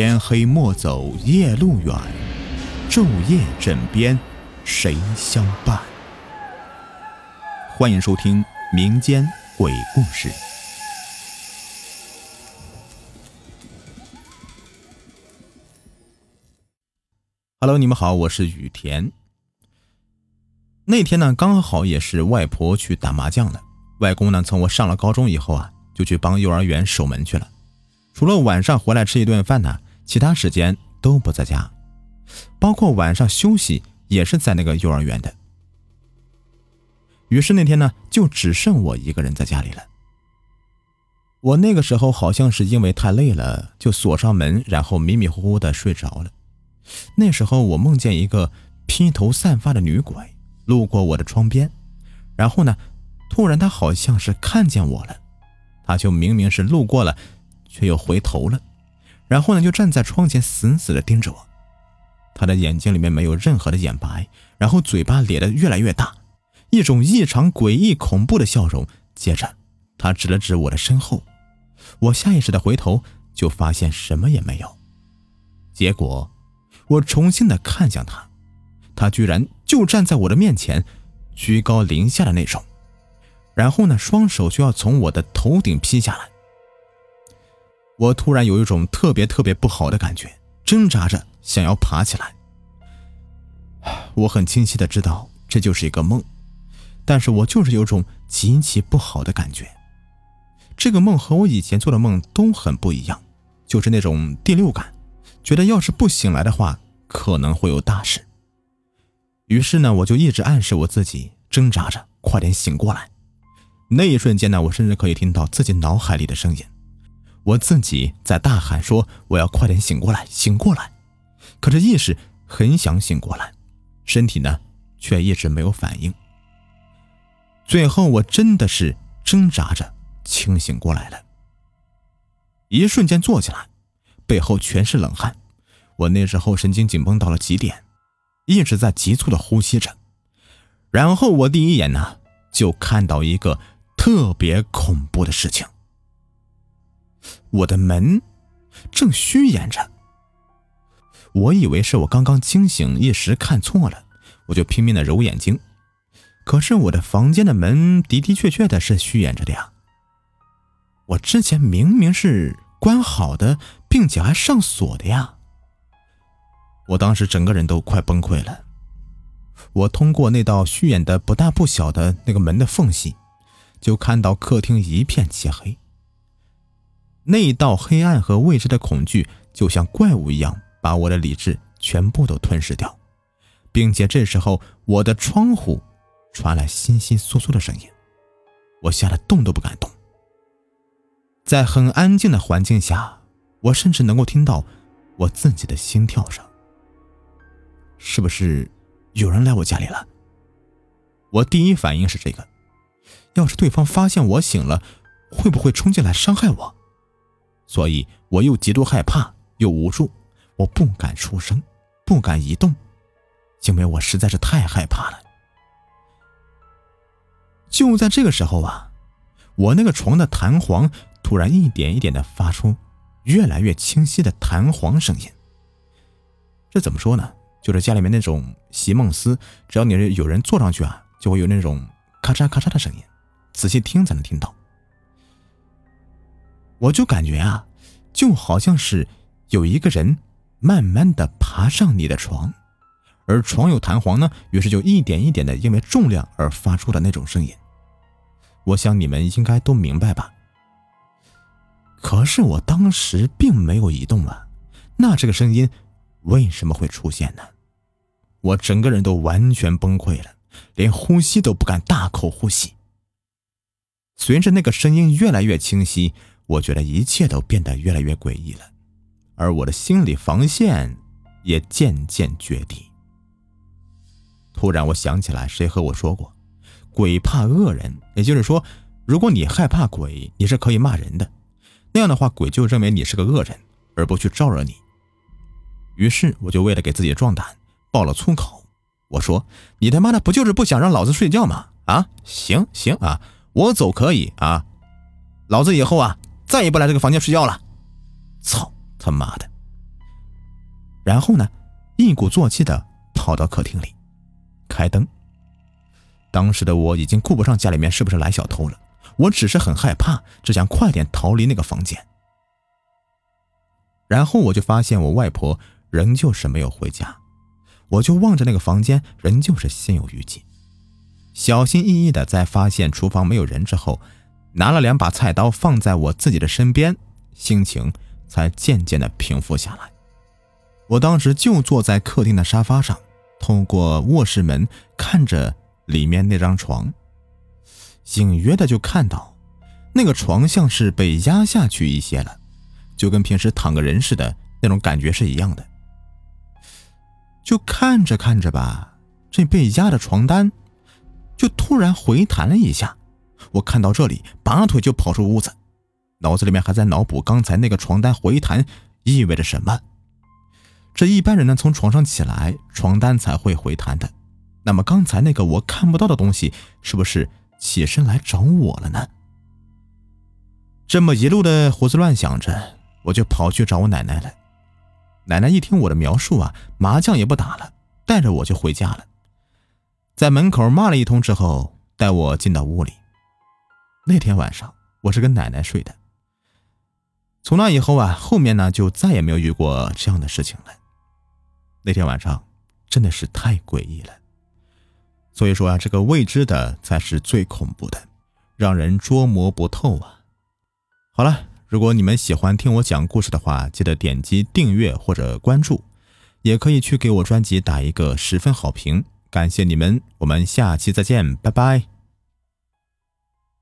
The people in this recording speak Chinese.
天黑莫走夜路远，昼夜枕边谁相伴？欢迎收听民间鬼故事。Hello，你们好，我是雨田。那天呢，刚好也是外婆去打麻将了。外公呢，从我上了高中以后啊，就去帮幼儿园守门去了。除了晚上回来吃一顿饭呢，其他时间都不在家，包括晚上休息也是在那个幼儿园的。于是那天呢，就只剩我一个人在家里了。我那个时候好像是因为太累了，就锁上门，然后迷迷糊糊的睡着了。那时候我梦见一个披头散发的女鬼路过我的窗边，然后呢，突然她好像是看见我了，她就明明是路过了。却又回头了，然后呢，就站在窗前死死的盯着我。他的眼睛里面没有任何的眼白，然后嘴巴咧得越来越大，一种异常诡异恐怖的笑容。接着，他指了指我的身后，我下意识的回头，就发现什么也没有。结果，我重新的看向他，他居然就站在我的面前，居高临下的那种，然后呢，双手就要从我的头顶劈下来。我突然有一种特别特别不好的感觉，挣扎着想要爬起来。我很清晰的知道这就是一个梦，但是我就是有种极其不好的感觉。这个梦和我以前做的梦都很不一样，就是那种第六感，觉得要是不醒来的话，可能会有大事。于是呢，我就一直暗示我自己，挣扎着快点醒过来。那一瞬间呢，我甚至可以听到自己脑海里的声音。我自己在大喊说：“我要快点醒过来，醒过来！”可是意识很想醒过来，身体呢却一直没有反应。最后我真的是挣扎着清醒过来了，一瞬间坐起来，背后全是冷汗。我那时候神经紧绷到了极点，一直在急促的呼吸着。然后我第一眼呢就看到一个特别恐怖的事情。我的门正虚掩着，我以为是我刚刚惊醒一时看错了，我就拼命的揉眼睛。可是我的房间的门的的确确的是虚掩着的呀，我之前明明是关好的，并且还上锁的呀。我当时整个人都快崩溃了。我通过那道虚掩的不大不小的那个门的缝隙，就看到客厅一片漆黑。那一道黑暗和未知的恐惧，就像怪物一样，把我的理智全部都吞噬掉，并且这时候我的窗户传来窸窸窣窣的声音，我吓得动都不敢动。在很安静的环境下，我甚至能够听到我自己的心跳声。是不是有人来我家里了？我第一反应是这个，要是对方发现我醒了，会不会冲进来伤害我？所以我又极度害怕，又无助，我不敢出声，不敢移动，因为我实在是太害怕了。就在这个时候啊，我那个床的弹簧突然一点一点的发出越来越清晰的弹簧声音。这怎么说呢？就是家里面那种席梦思，只要你是有人坐上去啊，就会有那种咔嚓咔嚓的声音，仔细听才能听到。我就感觉啊，就好像是有一个人慢慢的爬上你的床，而床有弹簧呢，于是就一点一点的因为重量而发出的那种声音。我想你们应该都明白吧？可是我当时并没有移动啊，那这个声音为什么会出现呢？我整个人都完全崩溃了，连呼吸都不敢大口呼吸。随着那个声音越来越清晰。我觉得一切都变得越来越诡异了，而我的心理防线也渐渐决堤。突然，我想起来，谁和我说过，鬼怕恶人，也就是说，如果你害怕鬼，你是可以骂人的，那样的话，鬼就认为你是个恶人，而不去招惹你。于是，我就为了给自己壮胆，爆了粗口。我说：“你他妈的不就是不想让老子睡觉吗？啊，行行啊，我走可以啊，老子以后啊。”再也不来这个房间睡觉了！操他妈的！然后呢，一鼓作气的跑到客厅里，开灯。当时的我已经顾不上家里面是不是来小偷了，我只是很害怕，只想快点逃离那个房间。然后我就发现我外婆仍旧是没有回家，我就望着那个房间，仍旧是心有余悸。小心翼翼的在发现厨房没有人之后，拿了两把菜刀放在我自己的身边，心情才渐渐的平复下来。我当时就坐在客厅的沙发上，透过卧室门看着里面那张床，隐约的就看到那个床像是被压下去一些了。就跟平时躺个人似的那种感觉是一样的。就看着看着吧，这被压的床单就突然回弹了一下。我看到这里，拔腿就跑出屋子，脑子里面还在脑补刚才那个床单回弹意味着什么。这一般人呢，从床上起来，床单才会回弹的。那么刚才那个我看不到的东西，是不是起身来找我了呢？这么一路的胡思乱想着。我就跑去找我奶奶了。奶奶一听我的描述啊，麻将也不打了，带着我就回家了。在门口骂了一通之后，带我进到屋里。那天晚上我是跟奶奶睡的。从那以后啊，后面呢就再也没有遇过这样的事情了。那天晚上真的是太诡异了。所以说啊，这个未知的才是最恐怖的，让人捉摸不透啊。好了。如果你们喜欢听我讲故事的话，记得点击订阅或者关注，也可以去给我专辑打一个十分好评，感谢你们，我们下期再见，拜拜。